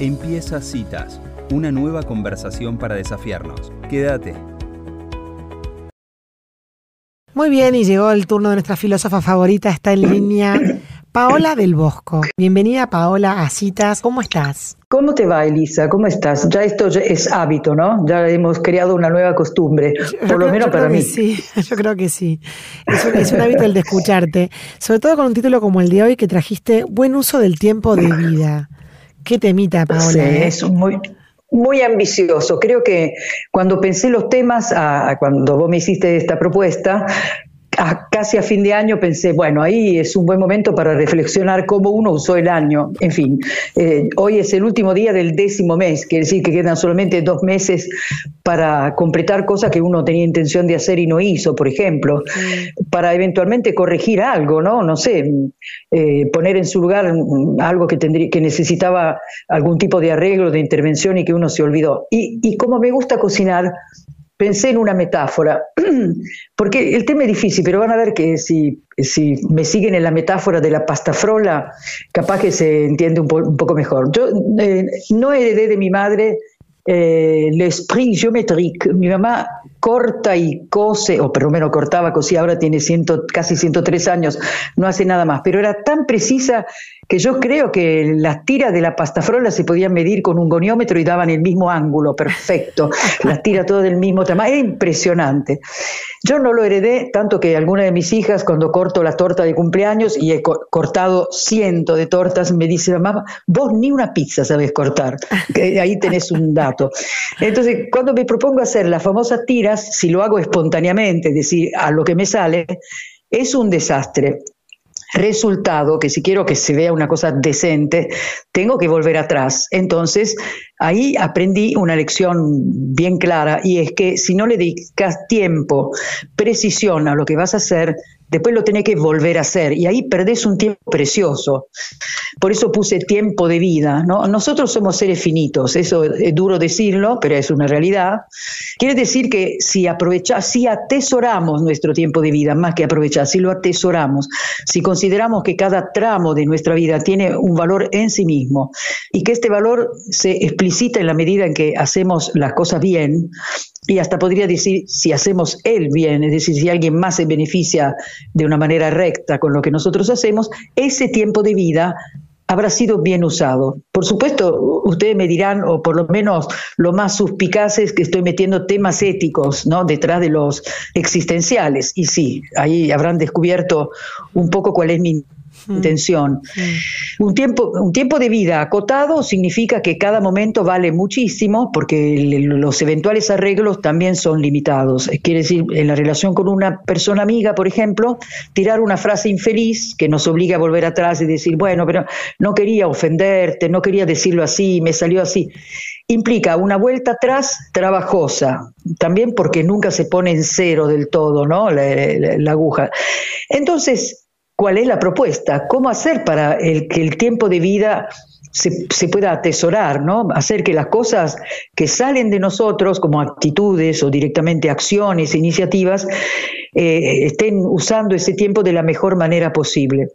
Empieza Citas, una nueva conversación para desafiarnos. Quédate. Muy bien, y llegó el turno de nuestra filósofa favorita, está en línea Paola del Bosco. Bienvenida Paola a Citas, ¿cómo estás? ¿Cómo te va, Elisa? ¿Cómo estás? Ya esto es hábito, ¿no? Ya hemos creado una nueva costumbre, por lo menos para mí. Sí, yo creo que sí. Es un, es un hábito el de escucharte, sobre todo con un título como el de hoy que trajiste, Buen uso del tiempo de vida. Qué temita, Paola. Sí, ¿eh? es muy, muy ambicioso. Creo que cuando pensé los temas, a- cuando vos me hiciste esta propuesta, a- casi a fin de año pensé, bueno, ahí es un buen momento para reflexionar cómo uno usó el año. En fin, eh, hoy es el último día del décimo mes, quiere decir que quedan solamente dos meses para completar cosas que uno tenía intención de hacer y no hizo, por ejemplo, para eventualmente corregir algo, ¿no? No sé, eh, poner en su lugar algo que, tendría, que necesitaba algún tipo de arreglo, de intervención y que uno se olvidó. Y, y como me gusta cocinar, pensé en una metáfora, porque el tema es difícil, pero van a ver que si, si me siguen en la metáfora de la pasta frola, capaz que se entiende un poco mejor. Yo eh, no heredé de mi madre eh, l'esprit géométrique. Mi mamá corta y cose, o por lo menos cortaba, cosía, ahora tiene ciento, casi 103 años, no hace nada más, pero era tan precisa que yo creo que las tiras de la pastafrola se podían medir con un goniómetro y daban el mismo ángulo, perfecto, las tiras todas del mismo tamaño, era impresionante. Yo no lo heredé, tanto que alguna de mis hijas, cuando corto la torta de cumpleaños, y he co- cortado cientos de tortas, me dice, mamá, vos ni una pizza sabés cortar. Que ahí tenés un dato. Entonces, cuando me propongo hacer las famosas tiras, si lo hago espontáneamente, es decir, a lo que me sale, es un desastre. Resultado que si quiero que se vea una cosa decente, tengo que volver atrás. Entonces, ahí aprendí una lección bien clara y es que si no le dedicas tiempo, precisión a lo que vas a hacer, después lo tenés que volver a hacer y ahí perdés un tiempo precioso. Por eso puse tiempo de vida. ¿no? Nosotros somos seres finitos, eso es duro decirlo, pero es una realidad. Quiere decir que si aprovechás, si atesoramos nuestro tiempo de vida, más que aprovechar, si lo atesoramos, si consideramos que cada tramo de nuestra vida tiene un valor en sí mismo y que este valor se explicita en la medida en que hacemos las cosas bien, y hasta podría decir si hacemos el bien, es decir, si alguien más se beneficia de una manera recta con lo que nosotros hacemos, ese tiempo de vida habrá sido bien usado. Por supuesto, ustedes me dirán, o por lo menos lo más suspicaz es que estoy metiendo temas éticos ¿no? detrás de los existenciales. Y sí, ahí habrán descubierto un poco cuál es mi intención. Un tiempo, un tiempo de vida acotado significa que cada momento vale muchísimo porque los eventuales arreglos también son limitados. Quiere decir, en la relación con una persona amiga, por ejemplo, tirar una frase infeliz que nos obliga a volver atrás y decir, bueno, pero no quería ofenderte, no quería decirlo así, me salió así. Implica una vuelta atrás trabajosa, también porque nunca se pone en cero del todo, ¿no? La, la- la aguja. Entonces, ¿Cuál es la propuesta? ¿Cómo hacer para el, que el tiempo de vida se, pueda atesorar, ¿no? Hacer que las cosas que salen de nosotros, como actitudes o directamente acciones, iniciativas, eh, estén usando ese tiempo de la mejor manera posible.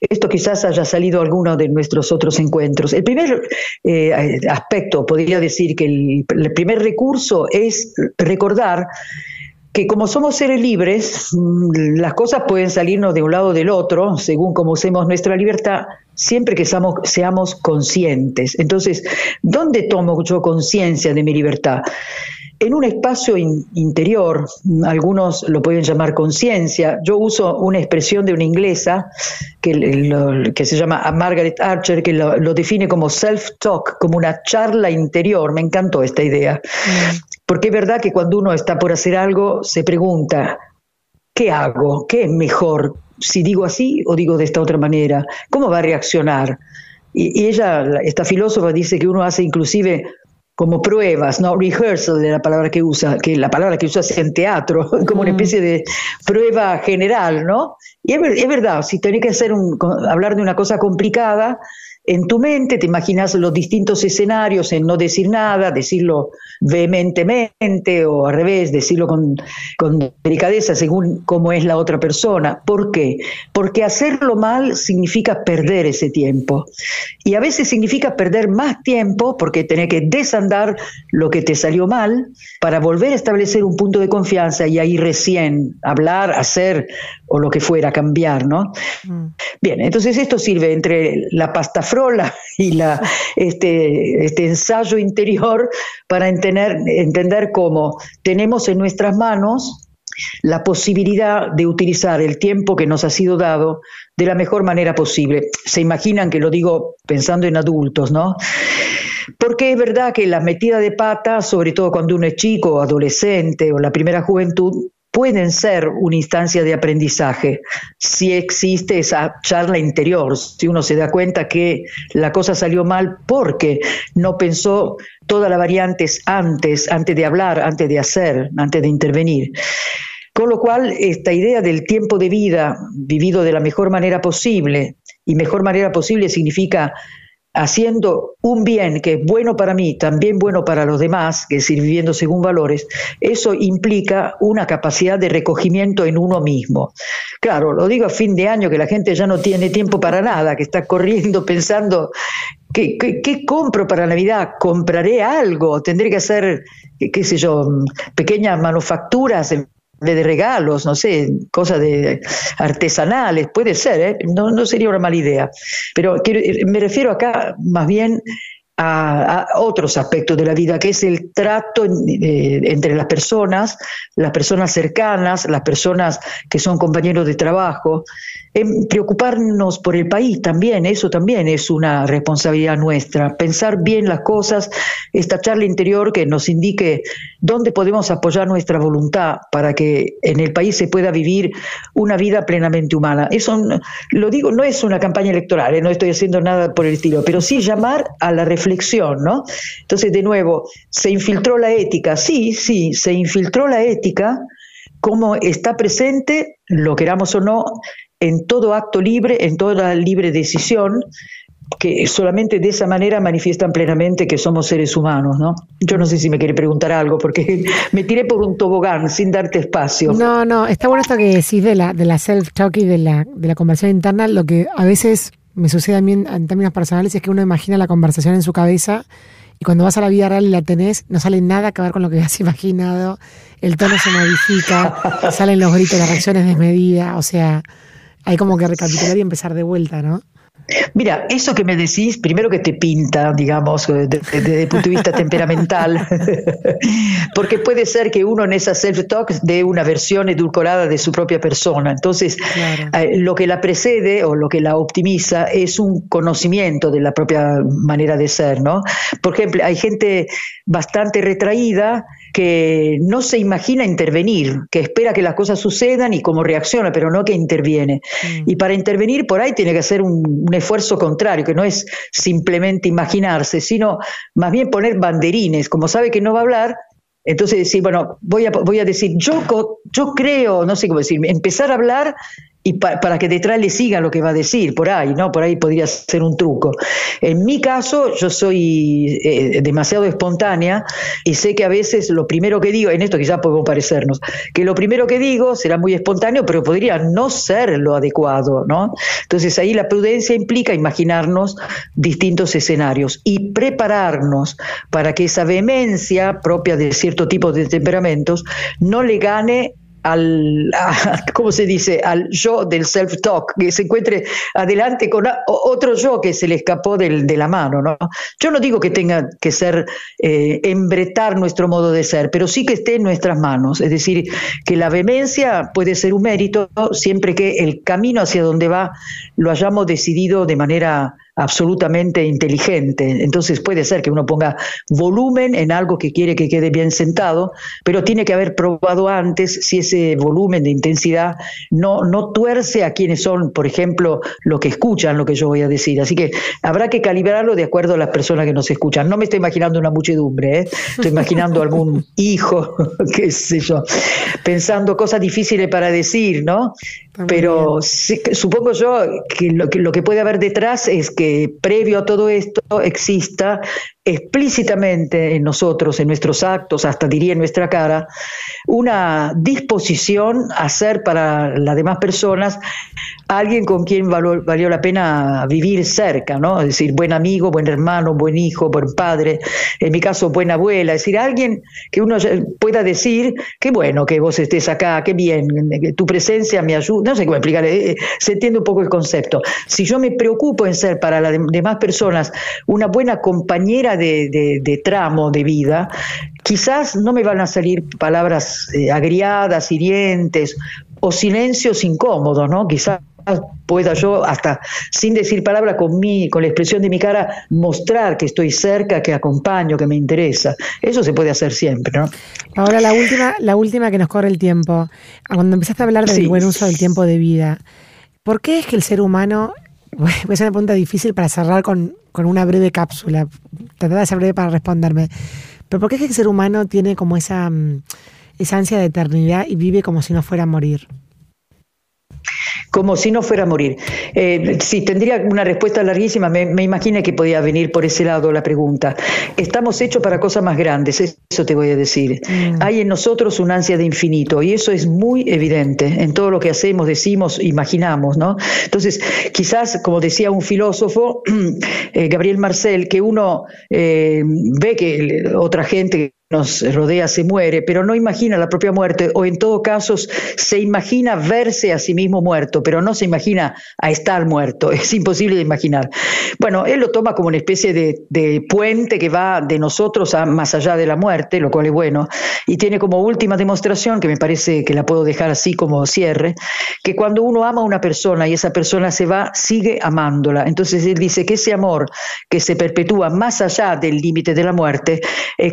Esto quizás haya salido alguno de nuestros otros encuentros. El primer eh, aspecto, podría decir que el primer recurso es recordar que como somos seres libres, mm, las cosas pueden salirnos de un lado o del otro, según como usemos nuestra libertad, siempre que seamos, conscientes. Entonces, ¿dónde tomo yo conciencia de mi libertad? En un espacio in- interior, mm, algunos lo pueden llamar conciencia. Yo uso una expresión de una inglesa que, se llama Margaret Archer, que lo, lo define como self-talk, como una charla interior. Me encantó esta idea. Porque es verdad que cuando uno está por hacer algo, se pregunta, ¿qué hago? ¿Qué es mejor? Si digo así o digo de esta otra manera, ¿cómo va a reaccionar? Y, y ella, la- esta filósofa, dice que uno hace inclusive como pruebas, ¿no? Rehearsal de la palabra que usa, que la palabra que usa es en teatro, como una especie de prueba general, ¿no? Y es, verdad, si tenés que hacer un, hablar de una cosa complicada, en tu mente te imaginas los distintos escenarios en no decir nada, decirlo vehementemente o al revés, decirlo con, delicadeza según cómo es la otra persona. ¿Por qué? Porque hacerlo mal significa perder ese tiempo. Y a veces significa perder más tiempo porque tenés que desandar lo que te salió mal para volver a establecer un punto de confianza y ahí recién hablar, hacer o lo que fuera, cambiar, ¿no? Mm. Bien, entonces esto sirve entre la pasta frola y la, este, este ensayo interior para entender, entender cómo tenemos en nuestras manos la posibilidad de utilizar el tiempo que nos ha sido dado de la mejor manera posible. Se imaginan que lo digo pensando en adultos, ¿no? Porque es verdad que la metida de pata, sobre todo cuando uno es chico, adolescente o la primera juventud, pueden ser una instancia de aprendizaje si existe esa charla interior, si uno se da cuenta que la cosa salió mal porque no pensó todas las variantes antes, antes de hablar, antes de hacer, antes de intervenir. Con lo cual, esta idea del tiempo de vida vivido de la mejor manera posible, y mejor manera posible significa haciendo un bien que es bueno para mí, también bueno para los demás, que es decir, viviendo según valores, eso implica una capacidad de recogimiento en uno mismo. Claro, lo digo a fin de año que la gente ya no tiene tiempo para nada, que está corriendo pensando, ¿qué, qué, compro para Navidad? ¿Compraré algo? ¿Tendré que hacer, qué sé yo, pequeñas manufacturas de regalos, no sé, cosas de artesanales, puede ser, ¿eh? no, no sería una mala idea. Pero me refiero acá más bien a, otros aspectos de la vida, que es el trato eh, entre las personas, las personas cercanas, las personas que son compañeros de trabajo, preocuparnos por el país también, eso también es una responsabilidad nuestra, pensar bien las cosas, esta charla interior que nos indique dónde podemos apoyar nuestra voluntad para que en el país se pueda vivir una vida plenamente humana. Eso lo digo, no es una campaña electoral, ¿eh? no estoy haciendo nada por el estilo, pero sí llamar a la reflexión, ¿no? Entonces, de nuevo, se infiltró la ética, sí, sí, se infiltró la ética, como está presente, lo queramos o no, en todo acto libre, en toda libre decisión, que solamente de esa manera manifiestan plenamente que somos seres humanos, ¿no? Yo no sé si me quiere preguntar algo, porque me tiré por un tobogán sin darte espacio. No, no, está bueno esto que decís de la, de la self-talk y de la, de la conversación interna, lo que a veces me sucede a mí en, términos personales es que uno imagina la conversación en su cabeza y cuando vas a la vida real y la tenés, no sale nada que ver con lo que has imaginado, el tono se modifica, salen los gritos, las reacciones desmedidas, o sea, hay como que recapitular y empezar de vuelta, ¿no? Mira, eso que me decís, primero que te pinta, digamos, desde el punto de vista temperamental, porque puede ser que uno en esa self-talk dé una versión edulcorada de su propia persona. Entonces, eh, lo que la precede o lo que la optimiza es un conocimiento de la propia manera de ser, ¿no? Por ejemplo, hay gente bastante retraída que no se imagina intervenir, que espera que las cosas sucedan y cómo reacciona, pero no que interviene. Mm. Y para intervenir por ahí tiene que hacer un, esfuerzo contrario, que no es simplemente imaginarse, sino más bien poner banderines, como sabe que no va a hablar, entonces decir, bueno, voy a, voy a decir, yo, yo creo, no sé cómo decir, empezar a hablar y para que detrás le siga lo que va a decir, por ahí, ¿no? Por ahí podría ser un truco. En mi caso, yo soy eh, demasiado espontánea y sé que a veces lo primero que digo, en esto quizás podemos parecernos, que lo primero que digo será muy espontáneo, pero podría no ser lo adecuado, ¿no? Entonces ahí la prudencia implica imaginarnos distintos escenarios y prepararnos para que esa vehemencia propia de cierto tipo de temperamentos no le gane al, ¿cómo se dice?, al yo del self-talk, que se encuentre adelante con otro yo que se le escapó de la mano, ¿no? Yo no digo que tenga que ser, eh, embretar nuestro modo de ser, pero sí que esté en nuestras manos, es decir, que la vehemencia puede ser un mérito siempre que el camino hacia donde va lo hayamos decidido de manera absolutamente inteligente. Entonces puede ser que uno ponga volumen en algo que quiere que quede bien sentado, pero tiene que haber probado antes si ese volumen de intensidad no, no tuerce a quienes son, por ejemplo, lo que escuchan lo que yo voy a decir. Así que habrá que calibrarlo de acuerdo a las personas que nos escuchan. No me estoy imaginando una muchedumbre, ¿eh? estoy imaginando algún hijo, qué sé yo, pensando cosas difíciles para decir, ¿no? Pero supongo yo que lo, que lo que puede haber detrás es que previo a todo esto exista explícitamente en nosotros, en nuestros actos, hasta diría en nuestra cara, una disposición a ser para las demás personas alguien con quien valió, la pena vivir cerca, ¿no? Es decir, buen amigo, buen hermano, buen hijo, buen padre, en mi caso, buena abuela, es decir, alguien que uno pueda decir, qué bueno que vos estés acá, qué bien, tu presencia me ayuda, no sé cómo explicar, eh, se entiende un poco el concepto. Si yo me preocupo en ser para las demás personas una buena compañera de, tramo de vida, quizás no me van a salir palabras eh, agriadas, hirientes o silencios incómodos, ¿no? Quizás pueda yo hasta sin decir palabra con mi con la expresión de mi cara mostrar que estoy cerca, que acompaño, que me interesa. Eso se puede hacer siempre, ¿no? Ahora la última la última que nos corre el tiempo. Cuando empezaste a hablar del buen uso del tiempo de vida, ¿por qué es que el ser humano Voy a hacer una pregunta difícil para cerrar con, una breve cápsula. Tratar de ser breve para responderme. Pero ¿por qué es que el ser humano tiene como esa, mm, esa ansia de eternidad y vive como si no fuera a morir? Como si no fuera a morir. Eh, sí, tendría una respuesta larguísima, me, me, imaginé que podía venir por ese lado la pregunta. Estamos hechos para cosas más grandes, eso te voy a decir. Mm. Hay en nosotros una ansia de infinito y eso es muy evidente en todo lo que hacemos, decimos, imaginamos, ¿no? Entonces, quizás, como decía un filósofo, eh, Gabriel Marcel, que uno eh, ve que otra gente nos rodea se muere, pero no imagina la propia muerte, o en todo caso se imagina verse a sí mismo muerto, pero no se imagina a estar muerto, es imposible de imaginar. Bueno, él lo toma como una especie de, puente que va de nosotros a más allá de la muerte, lo cual es bueno, y tiene como última demostración, que me parece que la puedo dejar así como cierre, que cuando uno ama a una persona y esa persona se va, sigue amándola. Entonces él dice que ese amor que se perpetúa más allá del límite de la muerte,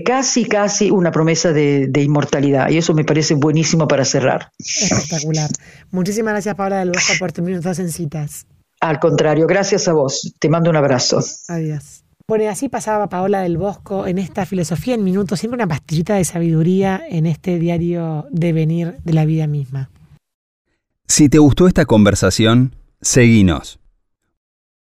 casi, casi una promesa de, inmortalidad y eso me parece buenísimo para cerrar. Espectacular. Muchísimas gracias Paula del Bosco por tus minutos en citas. Al contrario, gracias a vos. Te mando un abrazo. Adiós. Bueno, y así pasaba Paola del Bosco en esta filosofía en minutos, siempre una pastillita de sabiduría en este diario de venir de la vida misma. Si te gustó esta conversación, seguinos